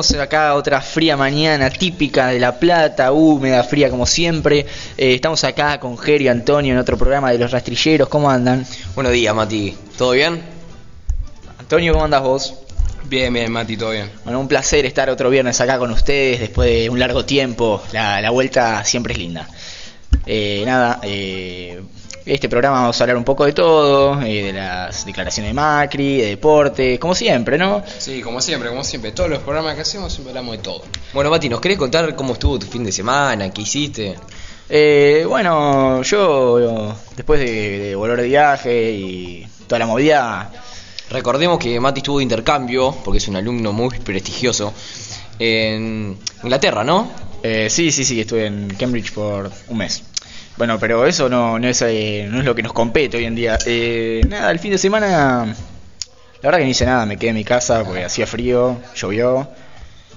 Estamos acá otra fría mañana típica de La Plata, húmeda, fría como siempre. Eh, estamos acá con Geri y Antonio en otro programa de Los Rastrilleros. ¿Cómo andan? Buenos días, Mati. ¿Todo bien? Antonio, ¿cómo andas vos? Bien, bien, Mati, todo bien. Bueno, un placer estar otro viernes acá con ustedes después de un largo tiempo. La, la vuelta siempre es linda. Eh, nada, eh, este programa vamos a hablar un poco de todo, eh, de las declaraciones de Macri, de deporte, como siempre, ¿no? Sí, como siempre, como siempre. Todos los programas que hacemos siempre hablamos de todo. Bueno, Mati, ¿nos querés contar cómo estuvo tu fin de semana? ¿Qué hiciste? Eh, bueno, yo después de, de volver de viaje y toda la movida, Recordemos que Mati estuvo de intercambio, porque es un alumno muy prestigioso, en Inglaterra, ¿no? eh, sí, sí, sí, estuve en Cambridge por un mes. Bueno, pero eso no, no, es, eh, no es lo que nos compete hoy en día. Eh, nada, el fin de semana, la verdad que no hice nada, me quedé en mi casa porque hacía frío, llovió,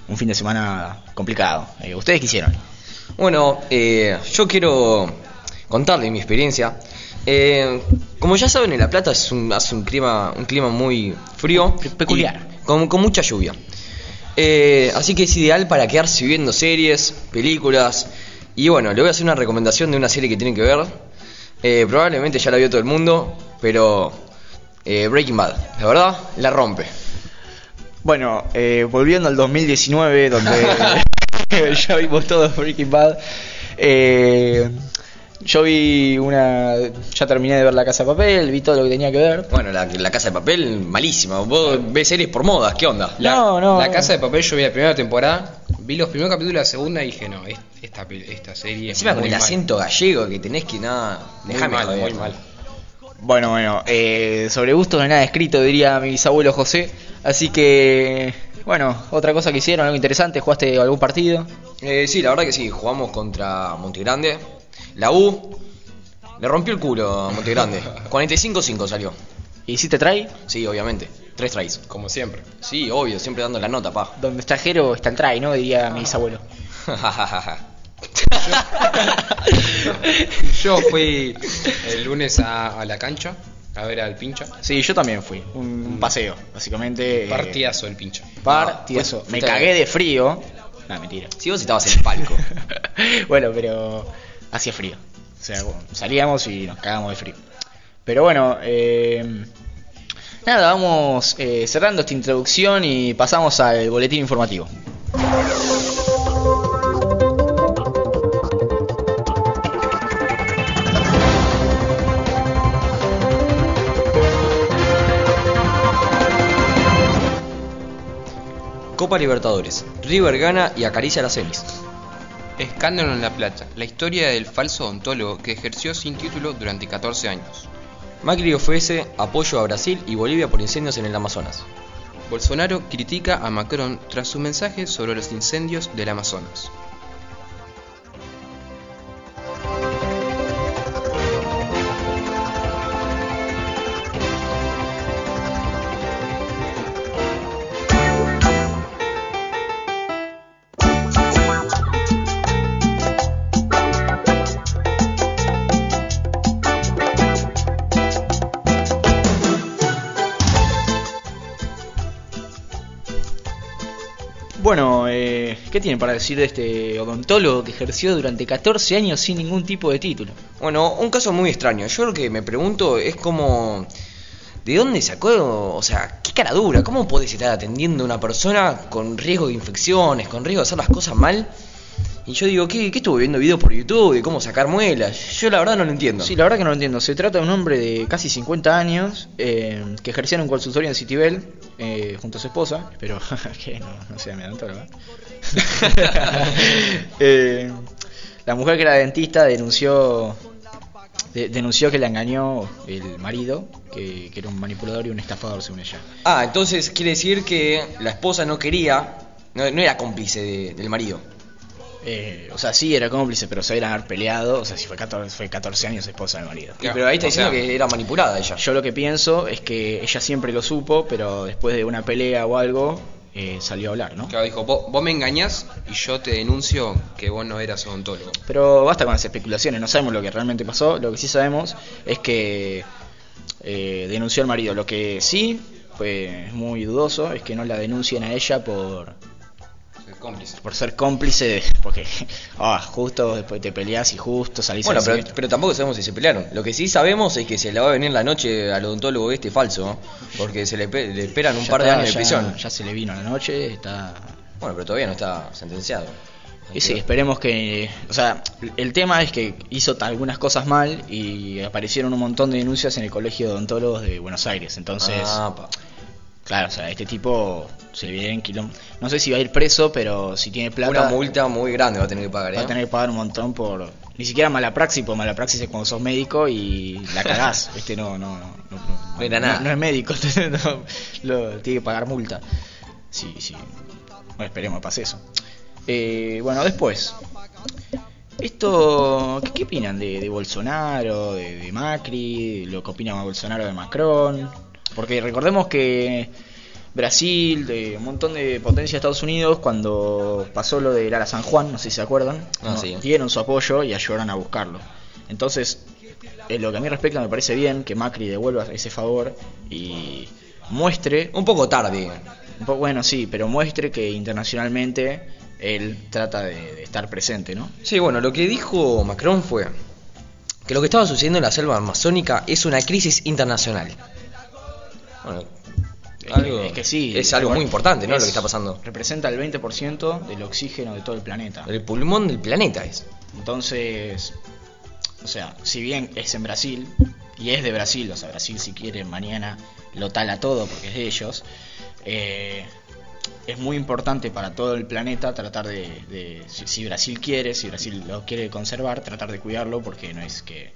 un fin de semana complicado. Eh, ¿Ustedes qué hicieron? Bueno, eh, yo quiero contarle mi experiencia. Eh, como ya saben, en La Plata es un, hace un clima, un clima muy frío. Pe- peculiar. Con, con mucha lluvia. Eh, así que es ideal para quedarse viendo series, películas. Y bueno, le voy a hacer una recomendación de una serie que tienen que ver. Eh, probablemente ya la vio todo el mundo, pero eh, Breaking Bad, la verdad, la rompe. Bueno, eh, volviendo al 2019, donde ya vimos todos Breaking Bad, yo vi una... Ya terminé de ver La Casa de Papel, vi todo lo que tenía que ver. Bueno, la, la casa de papel, malísima. Vos ves series por modas, ¿qué onda? La, No, no, La. Casa de Papel, yo vi la primera temporada, vi los primeros capítulos de la segunda y dije, no, es- esta, esta serie es Encima con muy el mal. acento gallego que tenés que nada. Muy Déjame mal, joder. muy mal. Bueno, bueno, eh, sobre gustos no hay nada escrito, diría mi bisabuelo José. Así que, bueno, otra cosa que hicieron, algo interesante, ¿jugaste algún partido? Eh, sí, la verdad que sí, jugamos contra Montegrande. La U le rompió el culo a Montegrande. 45-5 salió. ¿Hiciste try? Sí, obviamente. Tres tries. Como siempre. Sí, obvio, siempre dando la nota, pa. Donde está Jero está el try, ¿no? Diría mi bisabuelo. Yo fui el lunes a, a la cancha a ver al pincha. Sí, yo también fui, un, un paseo, básicamente. eh, Partidazo el pincha. Partidazo. Me cagué de frío. No, mentira. si vos estabas en el palco. bueno, pero hacía frío. O sea, bueno, salíamos y nos cagamos de frío. Pero bueno, eh, nada, vamos eh, cerrando esta introducción y pasamos al boletín informativo. Copa Libertadores. River gana y acaricia las semis. Escándalo en La Plata. La historia del falso odontólogo que ejerció sin título durante 14 años. Macri ofrece apoyo a Brasil y Bolivia por incendios en el Amazonas. Bolsonaro critica a Macron tras su mensaje sobre los incendios del Amazonas. ¿Qué tienen para decir de este odontólogo que ejerció durante 14 años sin ningún tipo de título? Bueno, un caso muy extraño. Yo lo que me pregunto es como... ¿De dónde sacó? O sea, qué cara dura. ¿Cómo podés estar atendiendo a una persona con riesgo de infecciones, con riesgo de hacer las cosas mal? Y yo digo, ¿qué, qué estuve viendo videos por YouTube de cómo sacar muelas? Yo la verdad no lo entiendo. Sí, la verdad que no lo entiendo. Se trata de un hombre de casi 50 años eh, que ejercía en un consultorio en Citibel eh, junto a su esposa. Pero que no, no sea mi odontólogo. Eh, la mujer que era dentista denunció de- denunció que la engañó el marido, que, que era un manipulador y un estafador según ella. Ah, entonces quiere decir que la esposa no quería, no, no era cómplice de- del marido. Eh, o sea, sí era cómplice, pero se habían haber peleado. O sea, si fue 14, fue 14 años esposa del marido. Claro, pero ahí está sea- diciendo que era manipulada ella. Yo lo que pienso es que ella siempre lo supo, pero después de una pelea o algo, eh, salió a hablar, ¿no? Claro, dijo, vos, vos me engañás y yo te denuncio que vos no eras odontólogo. Pero basta con las especulaciones, no sabemos lo que realmente pasó. Lo que sí sabemos es que eh, denunció al marido. Lo que sí pues es muy dudoso, es que no la denuncien a ella por, cómplice. por ser cómplice, de- porque ah, justo después te peleas y justo salís Bueno, pero, pero tampoco sabemos si se pelearon. Lo que sí sabemos es que se le va a venir la noche al odontólogo este falso, ¿no? porque se le, le esperan un ya par de está, años de ya- prisión. Ya se le vino la noche, está Bueno, pero todavía no está sentenciado. Y sí, esperemos que. O sea, el tema es que hizo algunas cosas mal y aparecieron un montón de denuncias en el Colegio de Odontólogos de Buenos Aires. Entonces, Ah. Claro, o sea, este tipo se le viene en quilombo. No sé si va a ir preso, pero si tiene plata. Una multa muy grande va a tener que pagar, ¿eh? Va a tener que pagar un montón por. Ni siquiera mala praxis, porque mala praxis es cuando sos médico y la cagás. este no, no, no, no, No era nada. No, es médico, no, lo, tiene que pagar multa. Sí, sí. Bueno, esperemos que pase eso. Eh, bueno, después. Esto, ¿qué, qué opinan de, de Bolsonaro, de, de Macri, lo que opina Bolsonaro de Macron? Porque recordemos que Brasil, de un montón de potencia de Estados Unidos, cuando pasó lo del Ara San Juan, no sé si se acuerdan, Ah, no, sí. dieron su apoyo y ayudaron a buscarlo. Entonces, en lo que a mí respecta, me parece bien que Macri devuelva ese favor y muestre Un poco tarde. un bueno, sí, pero muestre que internacionalmente él trata de, de estar presente, ¿no? Sí, bueno, lo que dijo Macron fue que lo que estaba sucediendo en la selva amazónica es una crisis internacional. Bueno, algo, es que sí. es algo muy importante, ¿no? Es- Lo que está pasando. Representa el 20% del oxígeno de todo el planeta. El pulmón del planeta es. Entonces, o sea, si bien es en Brasil, y es de Brasil, o sea, Brasil si quiere mañana lo tala todo porque es de ellos, eh, es muy importante para todo el planeta tratar de, de- si, si Brasil quiere, si Brasil lo quiere conservar, tratar de cuidarlo porque no es que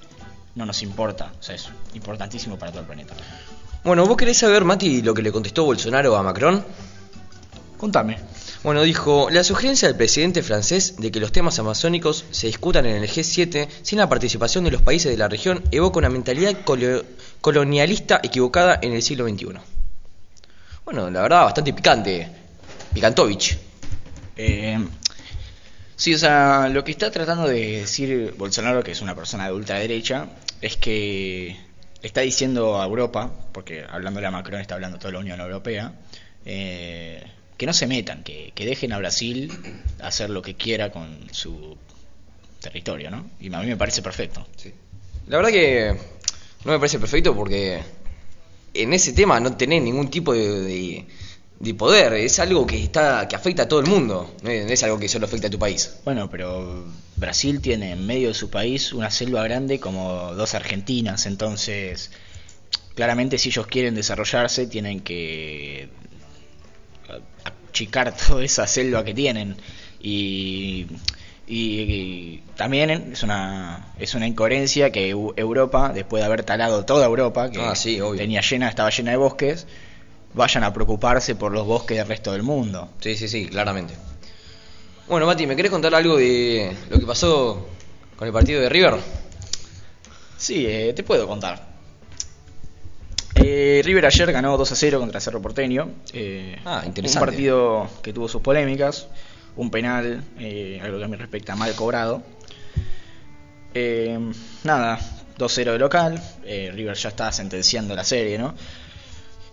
no nos importa, o sea, es importantísimo para todo el planeta. Bueno, ¿vos querés saber, Mati, lo que le contestó Bolsonaro a Macron? Contame. Bueno, dijo, la sugerencia del presidente francés de que los temas amazónicos se discutan en el G7 sin la participación de los países de la región evoca una mentalidad colo- colonialista equivocada en el siglo XXI. Bueno, la verdad, bastante picante. Picantovich. Eh, sí, o sea, lo que está tratando de decir Bolsonaro, que es una persona de ultraderecha, es que está diciendo a Europa, porque hablándole a Macron está hablando toda la Unión Europea, eh, que no se metan, que, que dejen a Brasil hacer lo que quiera con su territorio, ¿no? Y a mí me parece perfecto. La verdad que no me parece perfecto porque en ese tema no tenés ningún tipo de, de- de poder. Es algo que está que afecta a todo el mundo. No es, algo que solo afecta a tu país. Bueno, pero Brasil tiene en medio de su país una selva grande como dos Argentinas, entonces claramente si ellos quieren desarrollarse tienen que achicar toda esa selva que tienen y, y- y también es una es una incoherencia que Eu- Europa después de haber talado toda Europa que Ah, sí, tenía llena estaba llena de bosques vayan a preocuparse por los bosques del resto del mundo Sí, sí, sí, claramente. Bueno, Mati, ¿me querés contar algo de lo que pasó con el partido de River? Sí, eh, te puedo contar. Eh, River ayer ganó 2 a 0 contra Cerro Porteño. eh, Ah, interesante. Un partido que tuvo sus polémicas. Un penal, eh, algo que a mí respecta, mal cobrado. Eh, nada, 2-0 de local. River ya está sentenciando la serie, ¿no?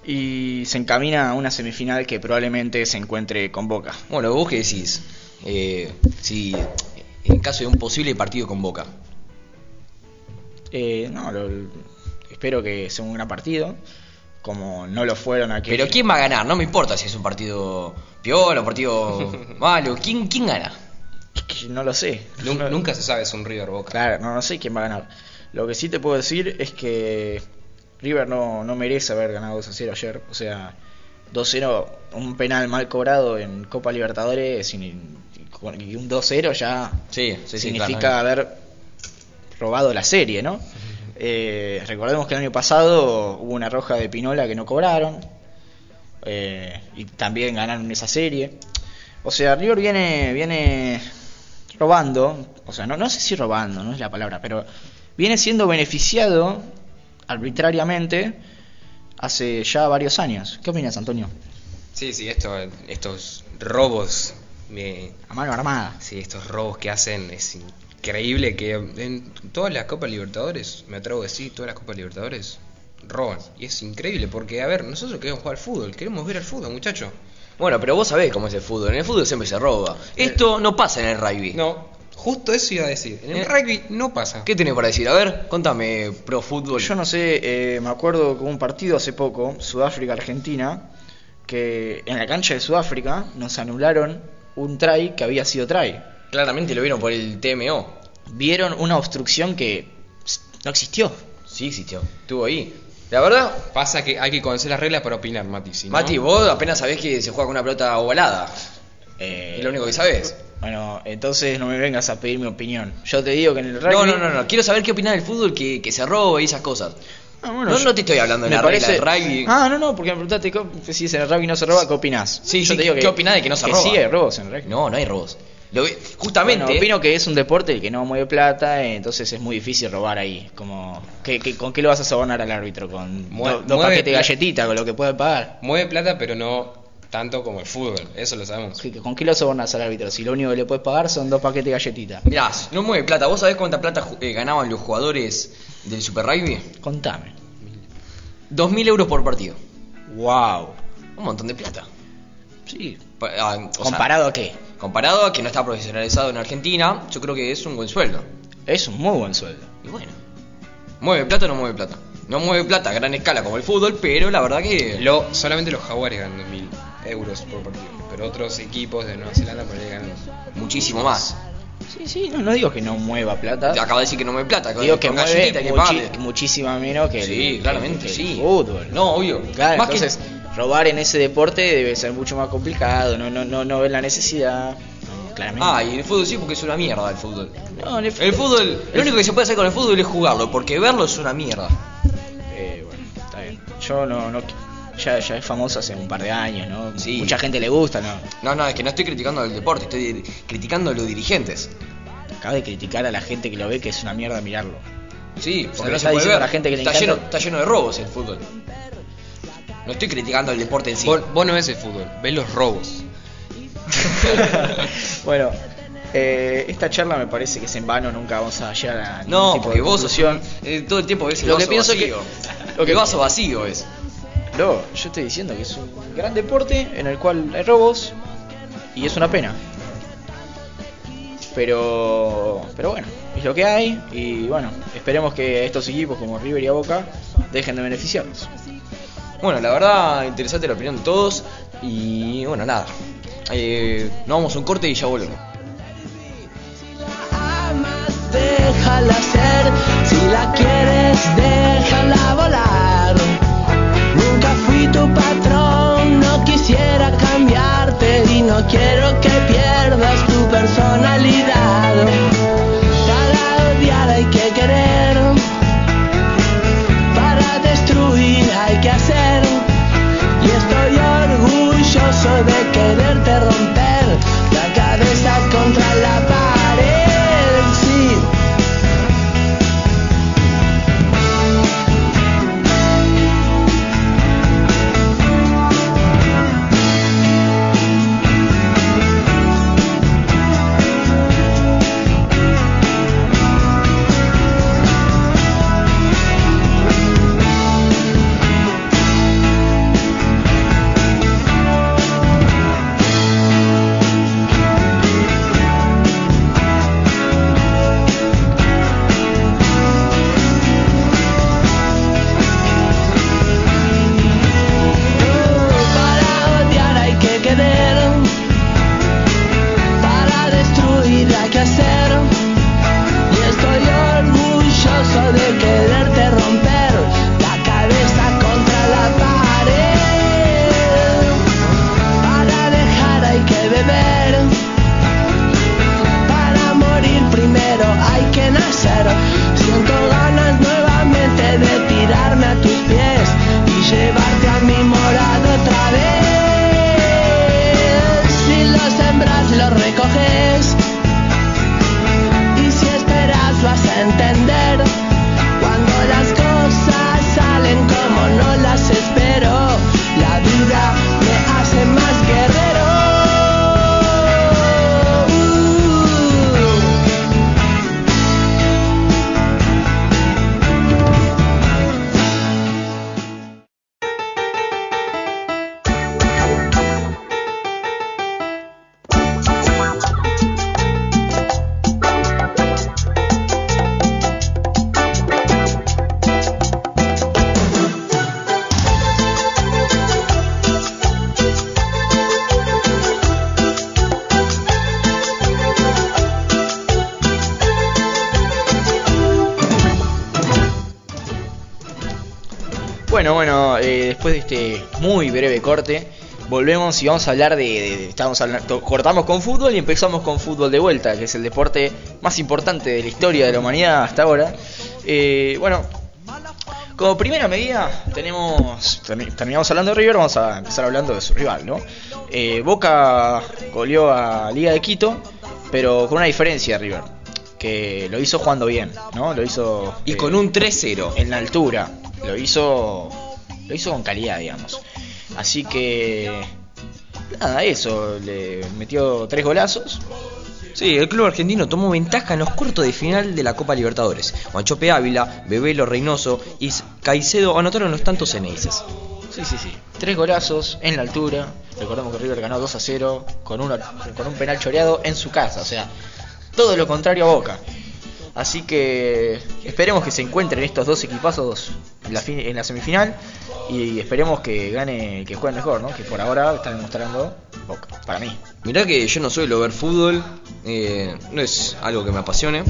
Y se encamina a una semifinal que probablemente se encuentre con Boca. Bueno, vos qué decís, Eh, si en caso de un posible partido con Boca. Eh, no, lo- espero que sea un gran partido. Como no lo fueron aquí. Pero ¿quién va a ganar? No me importa si es un partido piola, un partido malo. ¿Quién, quién gana? Es que no lo sé. Nun- No- Nunca se sabe, es un River Boca. Claro, no, no sé quién va a ganar. Lo que sí te puedo decir es que River no, no merece haber ganado 2 a 0 ayer. O sea, 2-0, un penal mal cobrado en Copa Libertadores y, y un 2-0 ya Sí, significa claro. haber robado la serie, ¿no? Eh, recordemos que el año pasado hubo una roja de Pinola que no cobraron eh, y también ganaron esa serie. O sea, River viene viene robando, o sea, no, no sé si robando, no es la palabra, pero viene siendo beneficiado arbitrariamente hace ya varios años. ¿Qué opinas, Antonio? Sí, sí, esto, estos robos, me- A mano armada. sí, estos robos que hacen es increíble que en todas las Copas Libertadores, me atrevo a decir, todas las Copas Libertadores, roban. Y es increíble porque, a ver, nosotros queremos jugar al fútbol, queremos ver al fútbol, muchacho. Bueno, pero vos sabés cómo es el fútbol. En el fútbol siempre se roba. Esto no pasa en el rugby. No, justo eso iba a decir. En el Eh. rugby no pasa. ¿Qué tenés para decir? A ver, contame, pro fútbol. Yo no sé, eh, me acuerdo que hubo un partido hace poco, Sudáfrica-Argentina, que en la cancha de Sudáfrica nos anularon un try que había sido try. Claramente lo vieron por el TMO. Vieron una obstrucción que no existió. Sí existió. Estuvo ahí. La verdad, Pasa que hay que conocer las reglas para opinar, Mati. si no- Mati, vos apenas sabés que se juega con una pelota ovalada. Eh, Es lo único que sabés. Bueno, entonces no me vengas a pedir mi opinión. Yo te digo que en el rugby... No, no, no, no. Quiero saber qué opinás del fútbol que, que se roba y esas cosas. Ah, bueno, no, yo- no te estoy hablando de la regla del rugby. Ah, no, no, porque me preguntaste co- si en el rugby no se roba, ¿qué opinás? Sí, Yo sí, te digo ¿qué opinás de que no se roba? sí hay robos en el rugby. No, no hay robos. Lo justamente. Bueno, opino que es un deporte que no mueve plata, eh, entonces es muy difícil robar ahí. Como, ¿qué, qué- con qué lo vas a sobornar al árbitro? ¿Con Mue- do- dos mueve paquetes de galletitas, con lo que puede pagar? Mueve plata, pero no tanto como el fútbol. Eso lo sabemos. ¿Qué- ¿Con qué lo sobornas al árbitro? Si lo único que le puedes pagar son dos paquetes de galletitas. Mirá, no mueve plata. ¿Vos sabés cuánta plata eh, ganaban los jugadores del Super Rugby? Contame. 2.000 euros por partido. Wow. Un montón de plata. Sí. Pa- ah, sea, ¿Comparado a qué? comparado a que no está profesionalizado en Argentina, yo creo que es un buen sueldo. Es un muy buen sueldo. Y bueno, ¿mueve plata o no mueve plata? No mueve plata a gran escala como el fútbol, pero la verdad que... Lo, solamente los jaguares ganan 2.000 euros por partido. Pero otros equipos de Nueva Zelanda por ahí ganan. Muchísimo más. Sí, sí, no, no digo que no mueva plata. Acaba de decir que no mueve plata. Digo que mueve que muchi- muchísima menos que el, Sí, claramente, que el sí. fútbol. No, obvio. Claro, Más que- entonces robar en ese deporte debe ser mucho más complicado, no no no no ves la necesidad. No, claramente. Ah, y el fútbol sí, porque es una mierda el fútbol. No, en El fútbol, lo único que se puede hacer con el fútbol es jugarlo, porque verlo es una mierda. Eh, bueno, está bien. Yo no no ya, ya es famoso hace un par de años, ¿no? Sí. Mucha gente le gusta, ¿no? No, no, es que no estoy criticando el deporte, estoy criticando a los dirigentes. Acaba de criticar a la gente que lo ve que es una mierda mirarlo. Sí, porque no está se puede ver. a la gente que le está, encanta- lleno, está lleno de robos el fútbol. No estoy criticando el deporte en sí. Vos, vos no ves el fútbol, ves los robos. bueno, eh, esta charla me parece que es en vano, nunca vamos a llegar a No, tipo porque de vos eh, todo el tiempo ves el Lo que vaso pienso vacío. que- lo que el vaso vacío es. No, yo estoy diciendo que es un gran deporte en el cual hay robos y es una pena. Pero, pero bueno, es lo que hay y bueno, esperemos que estos equipos como River y Boca dejen de beneficiarnos. Bueno, la verdad, interesante la opinión de todos. Y bueno, nada. Eh, nos vamos a un corte y ya volvemos. amas, déjala ser. Si la quieres, déjala volar. Fui tu patrón, no quisiera cambiarte y no quiero después de este muy breve corte, volvemos y vamos a hablar de. de- estamos hablando, cortamos con fútbol y empezamos con fútbol de vuelta, que es el deporte más importante de la historia de la humanidad hasta ahora. Eh, bueno, como primera medida, tenemos. termi- Terminamos hablando de River, vamos a empezar hablando de su rival, ¿no? Eh, Boca goleó a Liga de Quito, pero con una diferencia, River. Que lo hizo jugando bien, ¿no? Lo hizo. Y eh, con un 3-0. en la altura. Lo hizo. Lo hizo con calidad, digamos. Así que. Nada, eso. Le metió tres golazos. Sí, el club argentino tomó ventaja en los cuartos de final de la Copa Libertadores. Guanchope Ávila, Bebelo Reynoso y Caicedo anotaron los tantos eneises. Sí, sí, sí. Tres golazos en la altura. Recordemos que River ganó 2 a 0 con, una, con un penal choreado en su casa. O sea, todo lo contrario a Boca. Así que esperemos que se encuentren estos dos equipazos en la, fin- en la semifinal. Y esperemos que gane, que jueguen mejor, ¿no? Que por ahora están demostrando Boca, para mí. Mirá que yo no suelo ver fútbol, eh, no es algo que me apasione,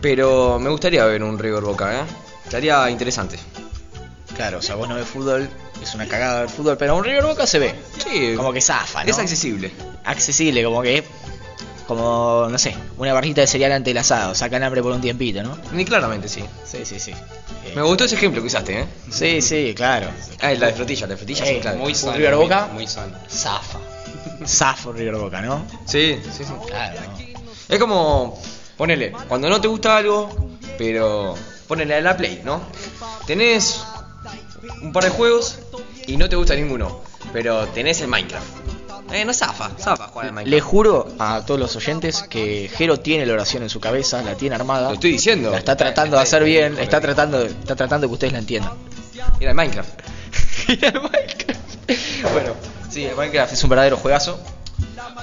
pero me gustaría ver un River Boca, ¿eh? Estaría interesante. Claro, o sea, vos no ves fútbol, es una cagada ver fútbol, pero un River Boca se ve. Sí, Como que zafa, ¿no? es accesible. accesible, como que como no sé, una barrita de cereal ante el asado, sacan hambre por un tiempito, ¿no? Ni claramente, sí. Sí, sí, sí. Me gustó ese ejemplo que usaste, ¿eh? Sí, sí, claro. Ah, la de frutilla, la de frutilla, sí, claro. Muy Un sano. River muy- Boca. Muy sano. Zafa. Zafo River Boca, ¿no? Sí, sí, sí. Claro. ¿no? Es como, ponele, cuando no te gusta algo, pero ponele a la Play, ¿no? Tenés un par de juegos y no te gusta ninguno, pero tenés el Minecraft. Eh, no zafa, zafa jugar al Le juro a todos los oyentes que Jero tiene la oración en su cabeza, la tiene armada. Lo estoy diciendo. La está tratando de hacer bien, está tratando, está tratando que ustedes la entiendan. Era el Minecraft. el Minecraft. Bueno, sí, el Minecraft es un verdadero juegazo.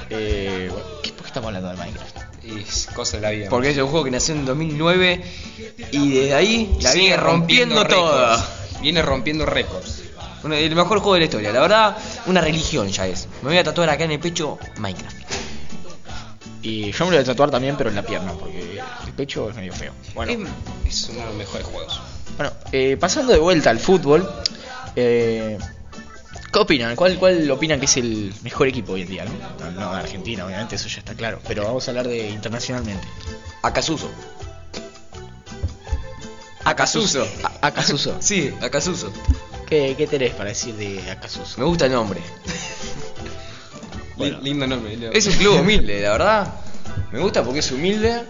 Eh, bueno, ¿qué- ¿Por qué estamos hablando del Minecraft? Y es cosa de la vida. Porque es un juego que nació en 2009 y desde ahí la viene rompiendo récords. toda. Viene rompiendo récords. El mejor juego de la historia. La verdad, una religión ya es. Me voy a tatuar acá en el pecho Minecraft. Y yo me lo voy a tatuar también, pero en la pierna, porque el pecho es medio feo. Bueno, Es, es uno de los mejores juegos. bueno eh, pasando de vuelta al fútbol, eh, ¿qué opinan? ¿Cuál, ¿Cuál opinan que es el mejor equipo hoy en día? No, no, no de Argentina, obviamente, eso ya está claro. Pero vamos a hablar de internacionalmente. Acasuso. Acasuso. Acasuso. Sí, Acasuso. ¿Qué, ¿Qué tenés para decir de Acasuso? Me gusta el nombre. Bueno. Lindo nombre. lindo. Es un club humilde, la verdad. Me gusta porque es humilde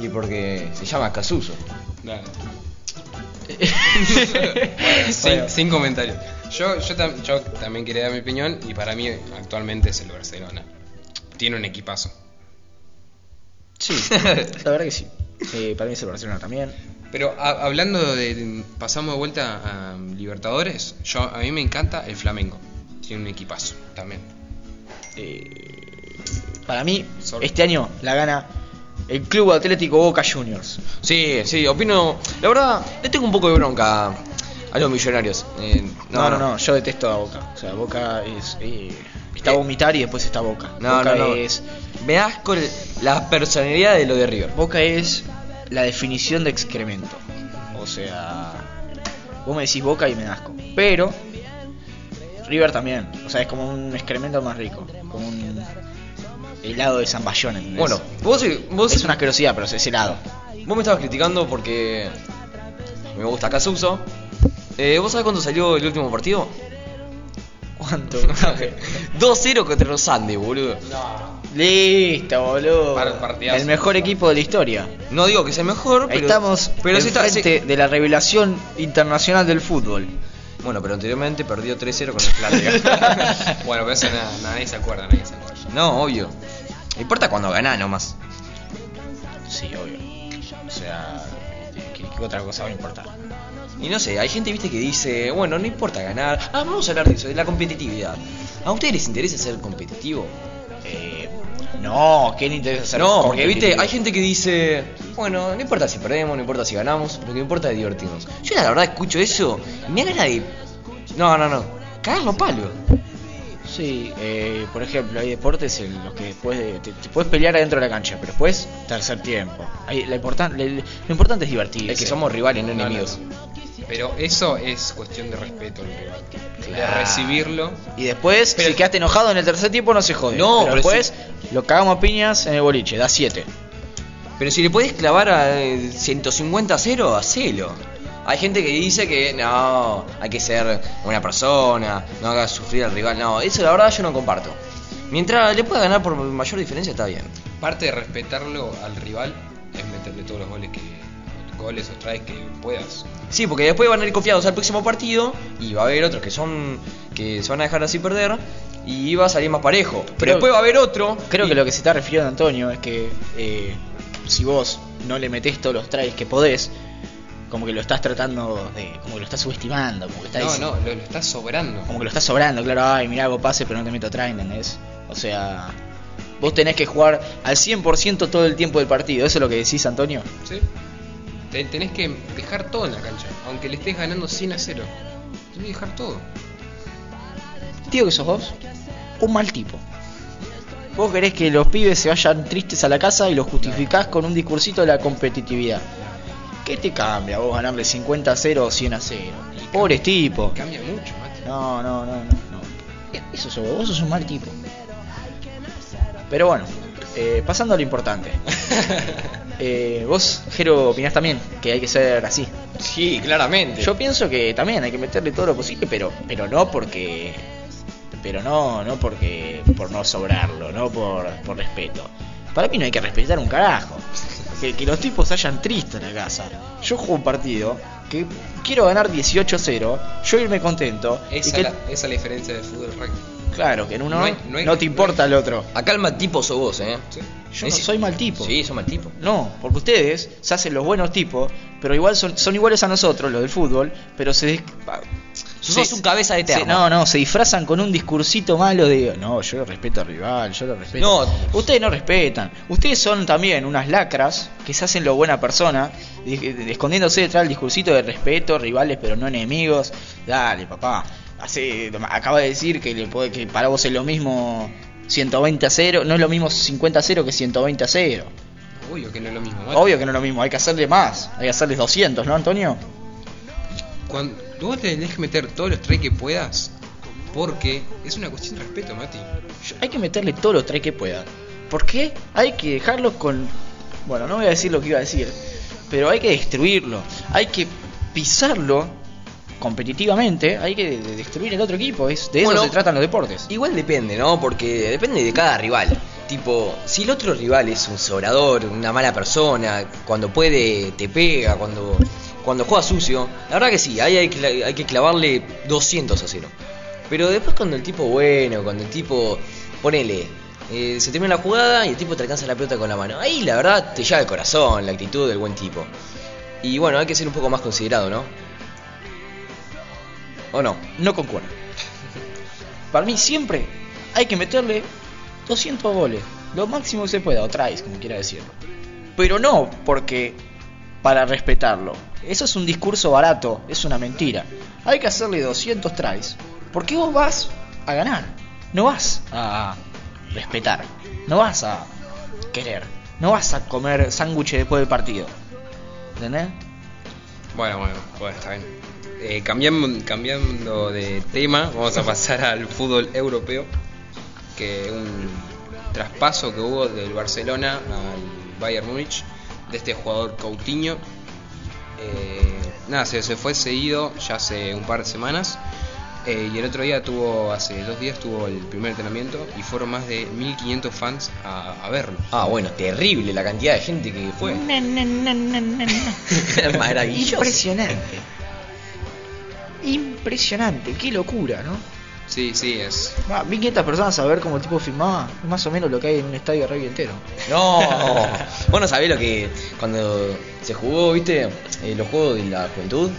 y porque se llama Acasuso. Dale. Bueno, sin, Bueno. sin comentarios. Yo, yo, tam- yo también quería dar mi opinión y para mí actualmente es el Barcelona. Tiene un equipazo. Sí, la verdad que sí. Eh, para mí es el Barcelona también. Pero a- hablando de, pasamos de vuelta a Libertadores, yo a mí me encanta el Flamengo. Tiene un equipazo también. Eh, para mí, Sorry. este año la gana el Club Atlético Boca Juniors. Sí, sí, opino. La verdad, le tengo un poco de bronca a los millonarios. Eh, No, no, no, yo detesto a Boca. O sea, Boca es. eh, está vomitar y después está Boca. No, Boca no, no. es. Me das con la personalidad de lo de River. Boca es la definición de excremento. O sea, vos me decís Boca y me das asco. Pero River también. O sea, es como un excremento más rico. Como un helado de zamballón. ¿entendés? Bueno, vos, vos, es una asquerosidad, pero es helado. vos me estabas criticando porque me gusta Casuso. Eh, ¿Vos sabés cuándo salió el último partido? ¿Cuánto? 2-0 contra los Andes, boludo. Listo, boludo. Par- partidazo. el mejor equipo de la historia. No digo que sea el mejor, pero. Estamos pero está- enfrente de la revelación internacional del fútbol. Bueno, pero anteriormente perdió 3-0 con el Flandria. bueno, pero eso nada, nadie se acuerda, nadie se acuerda. no, obvio. Importa cuando ganás nomás. Sí, obvio. O sea, ¿qué, qué otra cosa va a importar? Y no sé, hay gente, viste, que dice, bueno, no importa ganar. Ah, vamos a hablar de eso, de la competitividad. ¿A ustedes les interesa ser competitivo? Eh, no, ¿qué le interesa ser no, porque, viste, hay gente que dice, bueno, no importa si perdemos, no importa si ganamos, lo que importa es divertirnos. Yo la verdad escucho eso y me da ganas de... No, no, no, cagarlo palo. Sí, eh, por ejemplo, hay deportes en los que después de, te, te puedes pelear adentro de la cancha, pero después tercer tiempo. Ahí, la importan- le- le- lo importante es divertirse. Es que somos rivales, no No, no, enemigos. Pero eso es cuestión de respeto al rival. De Claro. recibirlo. Y después, Pero- si quedaste enojado en el tercer tiempo, no se jode. No, pero pero después lo cagamos a piñas en el boliche, da 7. Pero si le podés clavar a eh, 150 a 0, hacelo. Hay gente que dice que no, hay que ser una persona, no hagas sufrir al rival. No, eso la verdad yo no comparto. Mientras le pueda ganar por mayor diferencia, está bien. Parte de respetarlo al rival es meterle todos los goles que goles o traes que puedas. Sí, porque después van a ir confiados al próximo partido y va a haber otros que son que se van a dejar así perder y va a salir más parejo. Pero Creo- después va a haber otro. Creo y- que lo que se está refiriendo Antonio es que eh, si vos no le metés todos los tries que podés, como que lo estás tratando de. como que lo estás subestimando, como que estás No, diciendo- no, lo, lo estás sobrando. como que lo estás sobrando, claro, ay, mirá, hago pase, pero no te meto try, ¿entendés? O sea, vos tenés que jugar al 100% todo el tiempo del partido, ¿eso es lo que decís, Antonio? ¿Sí? Te- tenés que dejar todo en la cancha. Aunque le estés ganando 100 a 0. Tenés que dejar todo. Digo que sos vos un mal tipo. Vos querés que los pibes se vayan tristes a la casa y los justificás con un discursito de la competitividad. ¿Qué te cambia vos ganarle 50 a 0 o 100 a 0? Pobres tipos. Cambia mucho, Mati. No, no, no, no. no. Eso sos vos, vos sos un mal tipo. Pero bueno, eh, pasando a lo importante. Eh, vos, Jero, opinás también que hay que ser así. Sí, claramente. Yo pienso que también hay que meterle todo lo posible, pero, pero no porque. Pero no, no porque. por no sobrarlo, no por, por respeto. Para mí no hay que respetar un carajo. Que, que los tipos hayan tristes en la casa. Yo juego un partido que quiero ganar 18-0, yo irme contento. y Esa, que- la- esa es la diferencia del fútbol rugby. Claro, que en uno No no, hay- no hay no que- te importa el otro. Acá el mal tipo sos vos, eh. Sí. Yo no Es- soy mal tipo. Sí, sos mal tipo. No, porque ustedes se hacen los buenos tipos, pero igual son, son iguales a nosotros, los del fútbol, pero se... Sos un cabeza de se- termo. No, no, se disfrazan con un discursito malo de... No, yo respeto al rival, yo lo respeto. No. Ustedes no respetan. Ustedes son también unas lacras que se hacen lo buena persona, di- di- escondiéndose detrás del discursito de respeto, rivales pero no enemigos. Dale, papá. Hace, acaba de decir que, le puede, que para vos es lo mismo 120 a 0, no es lo mismo 50 a 0 que 120 a 0. Obvio que no es lo mismo. Obvio que no es lo mismo, hay que hacerle más, hay que hacerles 200, ¿no, Antonio? Cuando, vos tenés que meter todos los tries que puedas. Porque es una cuestión de respeto, Mati. Hay que meterle todos los tres que pueda. ¿Por qué? Hay que dejarlo con... Bueno, no voy a decir lo que iba a decir, pero hay que destruirlo, hay que pisarlo competitivamente, hay que de- destruir el otro equipo, es, de eso Bueno, se tratan los deportes. Igual depende, ¿no? Porque depende de cada rival. Tipo, si el otro rival es un sobrador, una mala persona, cuando puede te pega, cuando cuando juega sucio, la verdad que sí, ahí hay que, hay que clavarle 200 a 0. Pero después cuando el tipo bueno, cuando el tipo, ponele, eh, se termina la jugada y el tipo te alcanza la pelota con la mano, ahí la verdad te lleva el corazón, la actitud del buen tipo. Y bueno, hay que ser un poco más considerado, ¿no? ¿O no? No concuerdo. Para mí siempre hay que meterle 200 goles, lo máximo que se pueda, o tries, como quiera decirlo. Pero no porque para respetarlo. Eso es un discurso barato, es una mentira. Hay que hacerle 200 tries, porque vos vas a ganar, no vas a respetar, no vas a querer, no vas a comer sándwiches después del partido. ¿Entendés? Bueno, bueno, bueno, está bien. Eh, cambiando, cambiando de tema, vamos a pasar al fútbol europeo. Que un traspaso que hubo del Barcelona al Bayern Múnich de este jugador Coutinho. Eh, nada, se, se fue seguido ya hace un par de semanas. Eh, y el otro día tuvo, hace dos días tuvo el primer entrenamiento y fueron más de 1500 fans a, a verlo. Ah, bueno, terrible la cantidad de gente que fue. Maravilloso. Impresionante. Impresionante, qué locura, ¿no? Sí, sí, es. Ah, 1500 personas a ver cómo el tipo filmaba, es más o menos lo que hay en un estadio de rugby entero. No, vos no sabés lo que cuando se jugó, viste, eh, los juegos de la juventud.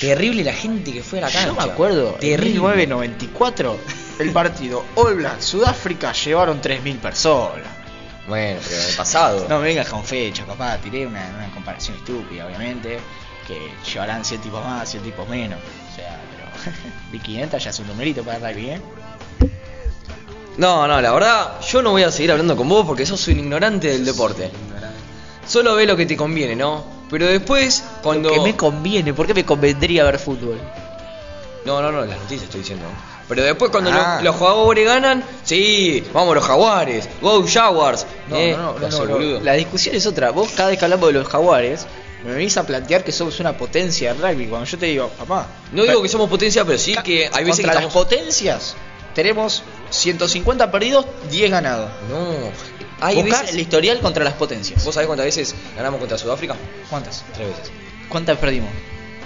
Terrible la gente que fue a la cancha. Yo me acuerdo, en terrible. 1994, el partido All Black Sudáfrica llevaron 3.000 personas. Bueno, pero en el pasado. No me vengas con fecha, papá, tiré una, una comparación estúpida, obviamente, que llevarán 100 tipos más, 100 tipos menos. O sea, pero 1500 ya es un numerito para rugby, ¿eh? No, no, la verdad, yo no voy a seguir hablando con vos porque sos un ignorante del deporte. Solo ve lo que te conviene, ¿no? Pero después, cuando. Que me conviene, ¿por qué me convendría ver fútbol? No, no, no, las noticias estoy diciendo. Pero después cuando lo- Ah. los jugadores ganan, sí, vamos los jaguares, go Jaguars. No, eh, no, no, ¿qué no, no? La discusión es otra. Vos cada vez que hablamos de los jaguares, me venís a plantear que somos una potencia de rugby. Cuando yo te digo, papá. No digo que somos potencia, pero sí que hay veces que estamos... las potencias tenemos 150 perdidos, 10 ganados. No, hay veces... el historial contra las potencias. ¿Vos sabés cuántas veces ganamos contra Sudáfrica? ¿Cuántas? Tres veces. ¿Cuántas perdimos?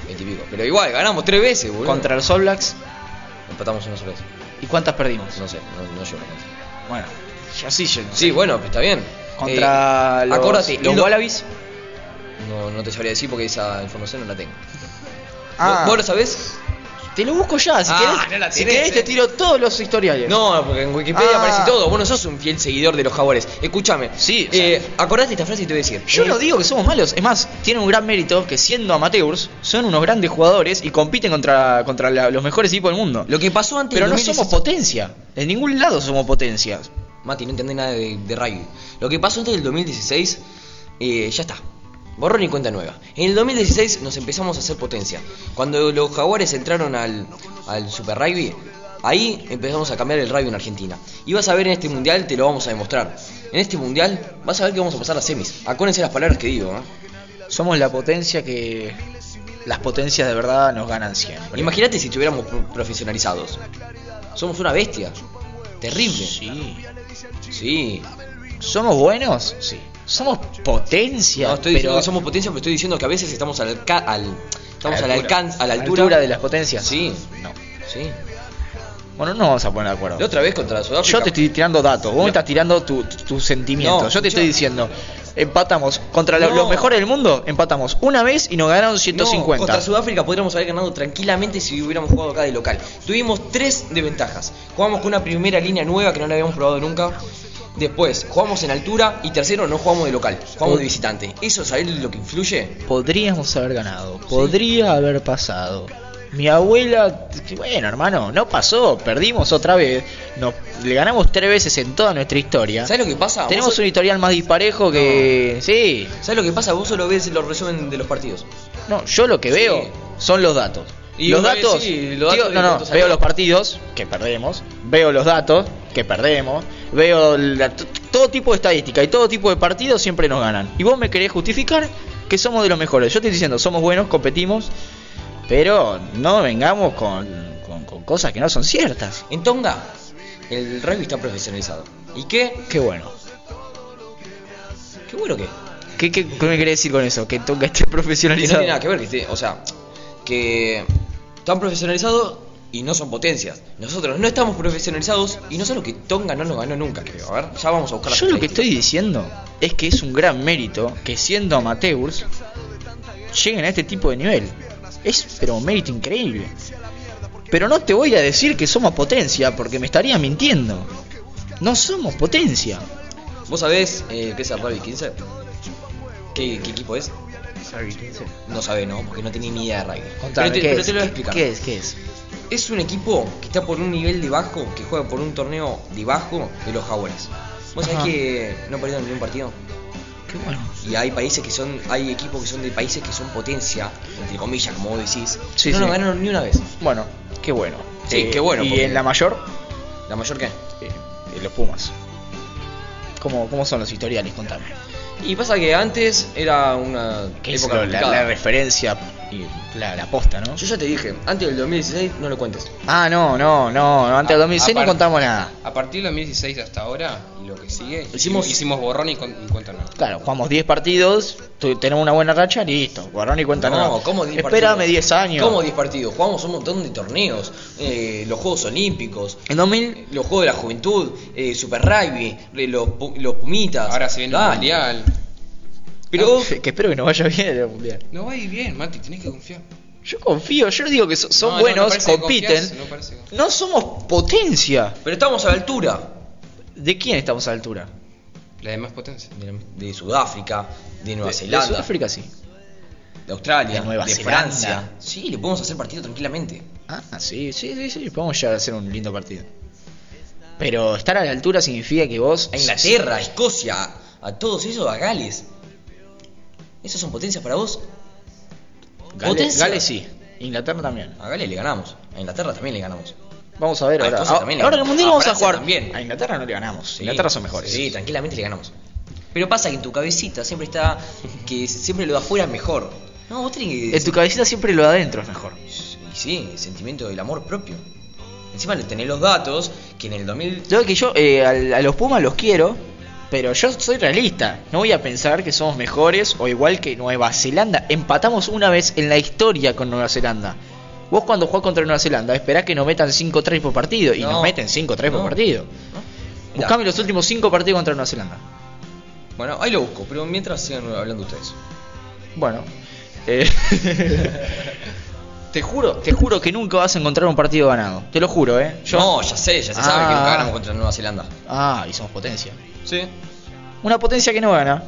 Veintipico. Pero igual, ganamos tres veces, boludo. Contra los All Blacks. Empatamos una sola vez. ¿Y cuántas perdimos? No sé, no, no llevo la cuenta. Bueno, yo sí, yo no Sí, sé. bueno, está bien. Contra Eh, los, acordate, los Wallabies. No, no te sabría decir porque esa información no la tengo. Ah. ¿Vos, vos lo sabés? Te lo busco ya, si Ah, querés, no la si tenés, querés te eh. tiro todos los historiales. No, porque en Wikipedia Ah. aparece todo. Vos no sos un fiel seguidor de los jaguares. Escúchame. Sí, o sea- Eh, acordate esta frase y te voy a decir. Yo Eh, no digo que somos malos, es más, tienen un gran mérito que siendo amateurs son unos grandes jugadores y compiten contra, contra la- los mejores equipos del mundo. Lo que pasó antes Pero no 2016 somos potencia, en ningún lado somos potencia. Mati, no entendés nada de, de rugby. Lo que pasó antes del 2016, eh, ya está. Borrón y cuenta nueva. En el 2016 nos empezamos a hacer potencia. Cuando los jaguares entraron al, al Super Rugby, ahí empezamos a cambiar el rugby en Argentina. Y vas a ver en este mundial, te lo vamos a demostrar. En este mundial vas a ver que vamos a pasar las semis. Acuérdense las palabras que digo. ¿eh? Somos la potencia que las potencias de verdad nos ganan siempre. Imagínate si estuviéramos pro- profesionalizados. Somos una bestia. Terrible. Sí. Sí. ¿Somos buenos? Sí. Somos potencia. No estoy pero diciendo que somos potencia, pero estoy diciendo que a veces estamos al, al estamos A al la altura. alcance, a la altura, altura de las potencias. Sí, No. sí. Bueno, no vamos a poner de acuerdo. La otra vez contra Sudáfrica. Yo te estoy tirando datos, vos No. me estás tirando tu, tu, tu sentimiento. No, yo te yo- estoy diciendo, empatamos contra No. los mejores del mundo, empatamos una vez y nos ganaron 150. No, contra Sudáfrica podríamos haber ganado tranquilamente si hubiéramos jugado acá de local. Tuvimos tres desventajas. Jugamos con una primera línea nueva que no la habíamos probado nunca. Después, jugamos en altura. Y tercero, no jugamos de local, jugamos de visitante. ¿Eso sabés lo que influye? Podríamos haber ganado, podría haber pasado. Mi abuela, bueno hermano, no pasó, perdimos otra vez, nos, le ganamos tres veces en toda nuestra historia. ¿Sabés lo que pasa? Tenemos un historial más disparejo que... Sí, ¿Sabés lo que pasa? Vos solo ves los resumen de los partidos. no, yo lo que veo son los datos. Y los datos, sí, los tío, datos no, no, veo salió. los partidos que perdemos, veo los datos que perdemos, veo la- todo tipo de estadística y todo tipo de partidos siempre nos ganan. Y vos me querés justificar que somos de los mejores. Yo te estoy diciendo, somos buenos, competimos, pero no vengamos con, con- con cosas que no son ciertas. En Tonga, el rugby está profesionalizado. ¿Y qué? Qué bueno. ¿Qué bueno que? ¿Qué, qué, qué me querés decir con eso? Que Tonga esté Que no profesionalizado. tiene nada que ver, que esté- o sea, que están profesionalizados y no son potencias. Nosotros no estamos profesionalizados y no solo que Tonga no nos ganó nunca, creo. A ver, ya vamos a buscar Yo lo que estoy diciendo es que es un gran mérito que siendo amateurs lleguen a este tipo de nivel. Es pero un mérito increíble. Pero no te voy a decir que somos potencia porque me estaría mintiendo. No somos potencia. ¿Vos sabés eh, qué es el Rugby 15? ¿Qué, qué equipo es? No sabe, ¿no? Porque no tenía ni idea de rugby. Contame, pero te, ¿qué, pero es? te lo voy a ¿Qué- explicar. ¿Qué es? ¿Qué es? Es un equipo que está por un nivel de bajo, que juega por un torneo de bajo de los Jaguares. ¿Vos sabés Ajá. que no perdieron ni un partido? Qué bueno. Y hay países que son, hay equipos que son de países que son potencia, entre comillas, como vos decís. Sí, no sí. nos ganaron ni una vez. Bueno, qué bueno. Sí, qué bueno, ¿Y porque- en la mayor? ¿La mayor qué? Eh, eh, los Pumas. ¿Cómo, ¿Cómo son los historiales? Contame. Y pasa que antes era una ¿Qué es época la referencia y la, la posta, no? Yo ya te dije, antes del 2016 no lo cuentes. Ah, no, no, no, no, antes del A- 2006 no contamos nada. A partir del 2016 hasta ahora y lo que sigue, Hicimos- hicimos, borrón y, con- y cuenta nueva. Claro, jugamos 10 partidos, tenemos una buena racha, listo. Borrón y cuenta no, nueva. ¿cómo 10 Espérame partidos? 10 años. ¿Cómo 10 partidos? Jugamos un montón de torneos, eh, los Juegos Olímpicos, En 2000, los Juegos de la Juventud, eh, Super Rugby, eh, los, los Pumitas. Ahora se viene el Dale. mundial. Pero que espero que nos vaya bien el mundial. No va a ir bien, Mati, tenés que confiar. Yo confío, yo digo que so- son No, no, no buenos, que compiten. confiás, no No somos potencia. pero estamos a la altura ¿De quién estamos a la altura? La de más potencia. de, de Sudáfrica, de Nueva De- Zelanda, De Sudáfrica sí. de Australia, De Nueva Zelanda. Francia. Sí, le podemos hacer partido tranquilamente. Ah, sí, sí, sí, sí, podemos llegar a hacer un lindo partido. Pero estar a la altura significa que vos... A Inglaterra, a Escocia, a todos esos, a Gales. ¿Esos son potencias para vos? Gales. Gales sí, Inglaterra también. A Gales le ganamos. A Inglaterra también le ganamos. Vamos a ver ahora. Ah, ahora en el mundial A vamos a jugar. también. A Inglaterra no le ganamos. Sí. Inglaterra son mejores. Sí, tranquilamente le ganamos. Pero pasa que en tu cabecita siempre está que siempre lo de afuera es mejor. No, vos tenés que. En tu cabecita siempre lo de adentro es mejor. Y sí, el sentimiento del amor propio. Encima tenés los datos que en el 2000. Yo que yo eh, a, los Pumas los quiero, pero yo soy realista. No voy a pensar que somos mejores o igual que Nueva Zelanda. Empatamos una vez en la historia con Nueva Zelanda. Vos cuando jugás contra Nueva Zelanda esperás que nos metan 5-3 por partido y No. nos meten 5-3 por partido. ¿No? Buscame los últimos 5 partidos contra Nueva Zelanda. Bueno, ahí lo busco, pero mientras sigan hablando ustedes. Bueno. eh, te juro, te juro que nunca vas a encontrar un partido ganado. Te lo juro, eh. Yo- No, ya sé, ya se sabe que Ah. nunca ganamos contra Nueva Zelanda. Ah, y somos potencia. Sí. Una potencia que no gana.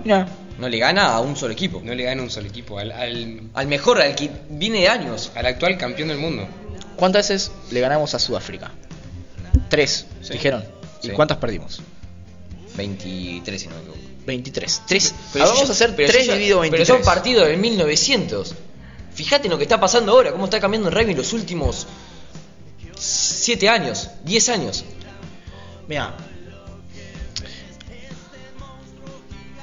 No le gana a un solo equipo. No le gana un solo equipo. Al, al, Al mejor, al que viene de años. al actual campeón del mundo. ¿Cuántas veces le ganamos a Sudáfrica? Tres, Sí. dijeron. ¿Y Sí. cuántas perdimos? 23, si no me equivoco. 23. Tres. Pero Ah, vamos a hacer pero 3 si yo- dividido Pero 23. son partidos del 1900. Fíjate en lo que está pasando ahora, cómo está cambiando el rugby en los últimos 7 años, 10 años. Mira,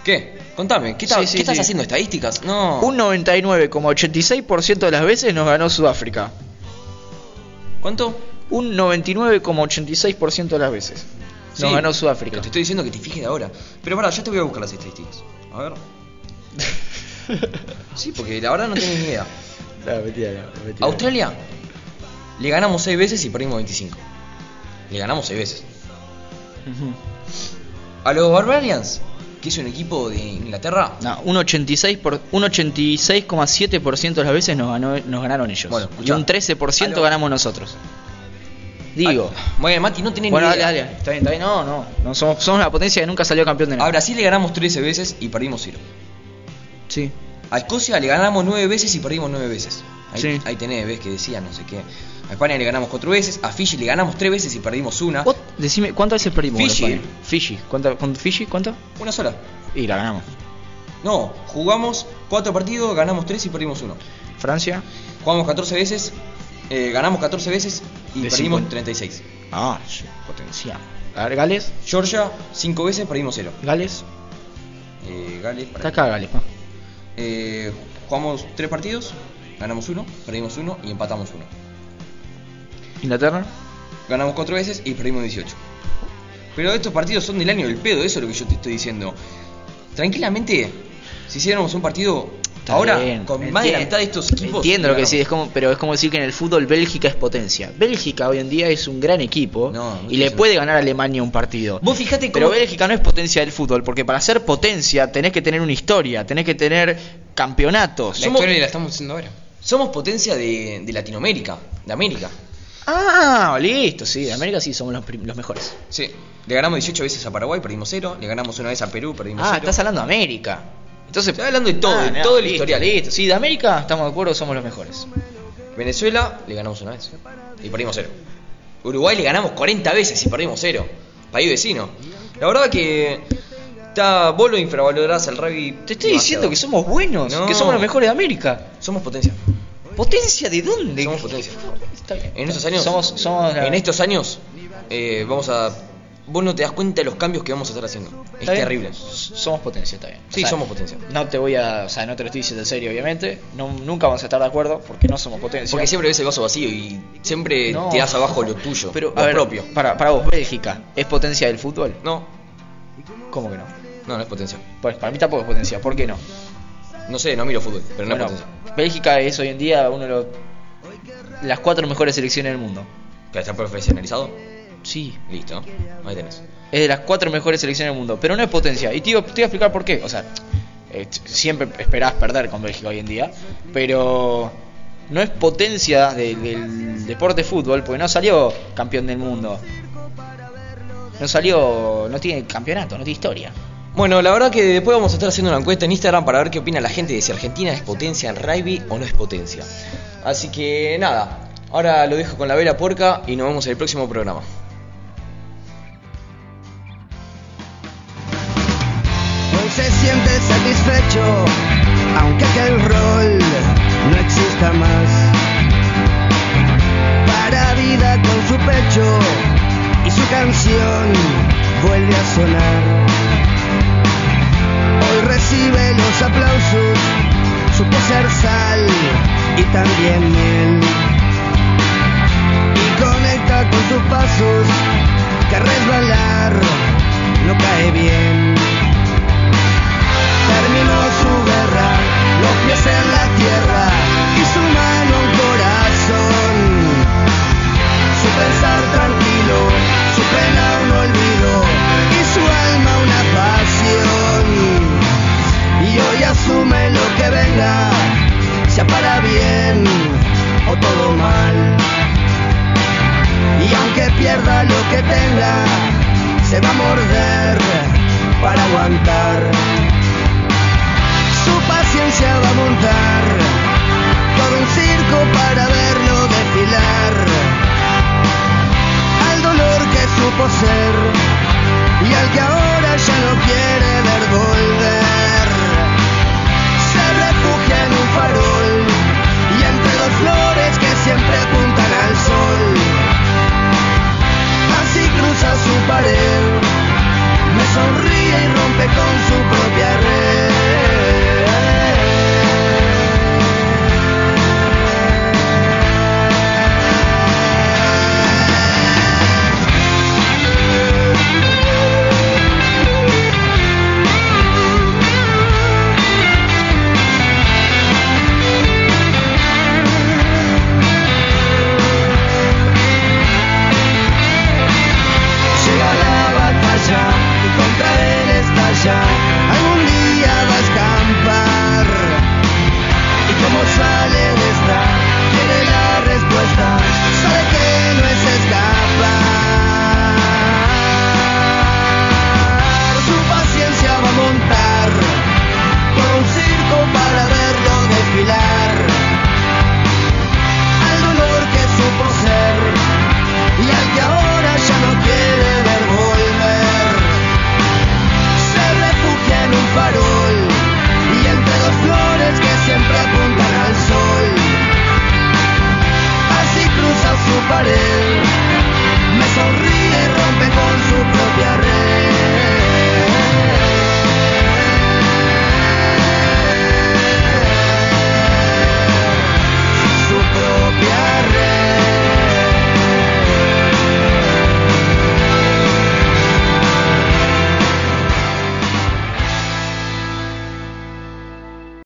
¿Qué? Contame, ¿qué, ta- Sí, sí, ¿qué estás sí. haciendo? ¿Estadísticas? No. un 99,86% de las veces nos ganó Sudáfrica. ¿Cuánto? Un 99,86% de las veces nos Sí, ganó Sudáfrica. Pero te estoy diciendo que te fijes de ahora. Pero pará, yo te voy a buscar las estadísticas. A ver. Sí, porque la verdad no tengo ni idea. No, mentira, no, mentira. Australia le ganamos 6 veces y perdimos 25. Le ganamos 6 veces. Ujú. A los Barbarians, que es un equipo de Inglaterra, No, un 86 por, un 86,7% de las veces nos, ganó, nos ganaron ellos. Bueno, y un 13% A lo- ganamos nosotros. Digo. Ah, Bueno, Mati, no tenés Bueno, ni dale, idea. dale. Está bien, está bien. No, no. no somos, somos la potencia que nunca salió campeón de nada. A Brasil le ganamos 13 veces y perdimos 0. Sí. A Escocia le ganamos 9 veces y perdimos 9 veces. Ahí, Sí. ahí tenés, ves que decía no sé qué. A España le ganamos 4 veces, a Fiji le ganamos 3 veces y perdimos una. Decime, ¿cuántas veces perdimos? Fiji. Fiji. ¿Cuánto, con Fiji? ¿Cuánto? Una sola. Y la ganamos. No, jugamos 4 partidos, ganamos 3 y perdimos 1. Francia. Jugamos 14 veces, eh, ganamos 14 veces y De perdimos 50. 36. Ah, sí, potencia. A ver, Gales. Georgia, 5 veces, perdimos 0. Gales. Eh, Gales, Está acá Gales, pa. Eh, jugamos 3 partidos, ganamos 1, perdimos 1 y empatamos 1. Inglaterra. Ganamos 4 veces y perdimos 18. Pero estos partidos son del año del pedo, eso es lo que yo te estoy diciendo. Tranquilamente, si hiciéramos un partido Está ahora, bien, con más de la mitad de estos equipos. Entiendo lo que decís, es como, pero es como decir que en el fútbol Bélgica es potencia. Bélgica hoy en día es un gran equipo No, y le puede ganar a Alemania un partido. Vos fijate Pero cómo. Bélgica no es potencia del fútbol, porque para ser potencia tenés que tener una historia, tenés que tener campeonatos. La Somos- historia la estamos haciendo ahora. Somos potencia de, de Latinoamérica, de América. Ah, listo, sí, de América sí somos los, prim- los mejores. Sí. Le ganamos 18 veces a Paraguay, perdimos 0. Le ganamos una vez a Perú, perdimos Ah, 0. estás hablando de América. Entonces, Estoy hablando de todo, de no, todo el listo, historial. Listo, sí, de América estamos de acuerdo, somos los mejores. Venezuela le ganamos una vez y perdimos 0. Uruguay le ganamos 40 veces y perdimos 0. País vecino. La verdad que está vos lo infravalorás al rugby. Te estoy diciendo que somos buenos, No. que somos los mejores de América. somos potencia. ¿Potencia de dónde? Somos potencia. En estos años Somos, somos la- en estos años eh, vamos a vos no te das cuenta de los cambios que vamos a estar haciendo. Es ¿Está bien? terrible. Somos potencia, está bien. Sí, somos potencia. No te voy a, o sea, no te lo estoy diciendo en serio, obviamente. No, nunca vamos a estar de acuerdo porque no somos potencia. Porque siempre ves el vaso vacío y siempre No. te das abajo lo tuyo, Pero, lo a ver, propio. Para, para vos, Bélgica, ¿es potencia del fútbol? No, ¿Cómo que no? no, no es potencia. Pues para mí tampoco es potencia, ¿por qué no? No sé, no miro fútbol, pero no Bueno, es potencia. Bélgica es hoy en día uno de los las cuatro mejores selecciones del mundo. ¿Que está profesionalizado? Sí, Listo, ahí tenés. es de las cuatro mejores selecciones del mundo, pero no es potencia. Y te, digo- te voy a explicar por qué. O sea, eh, siempre esperás perder con Bélgica hoy en día, pero no es potencia de- del deporte de fútbol, porque no salió campeón del mundo. No salió, no tiene campeonato, no tiene historia. Bueno, la verdad que después vamos a estar haciendo una encuesta en Instagram para ver qué opina la gente de si Argentina es potencia en rugby o no es potencia. Así que nada, ahora lo dejo con la vela puerca y nos vemos en el próximo programa. Se siente satisfecho, aunque aquel rol no exista más. Para vida con su pecho y su canción vuelve a sonar. Hoy recibe los aplausos, supo ser sal y también miel. Y conecta con sus pasos, que resbalar no cae bien. Terminó su guerra, los pies en la tierra.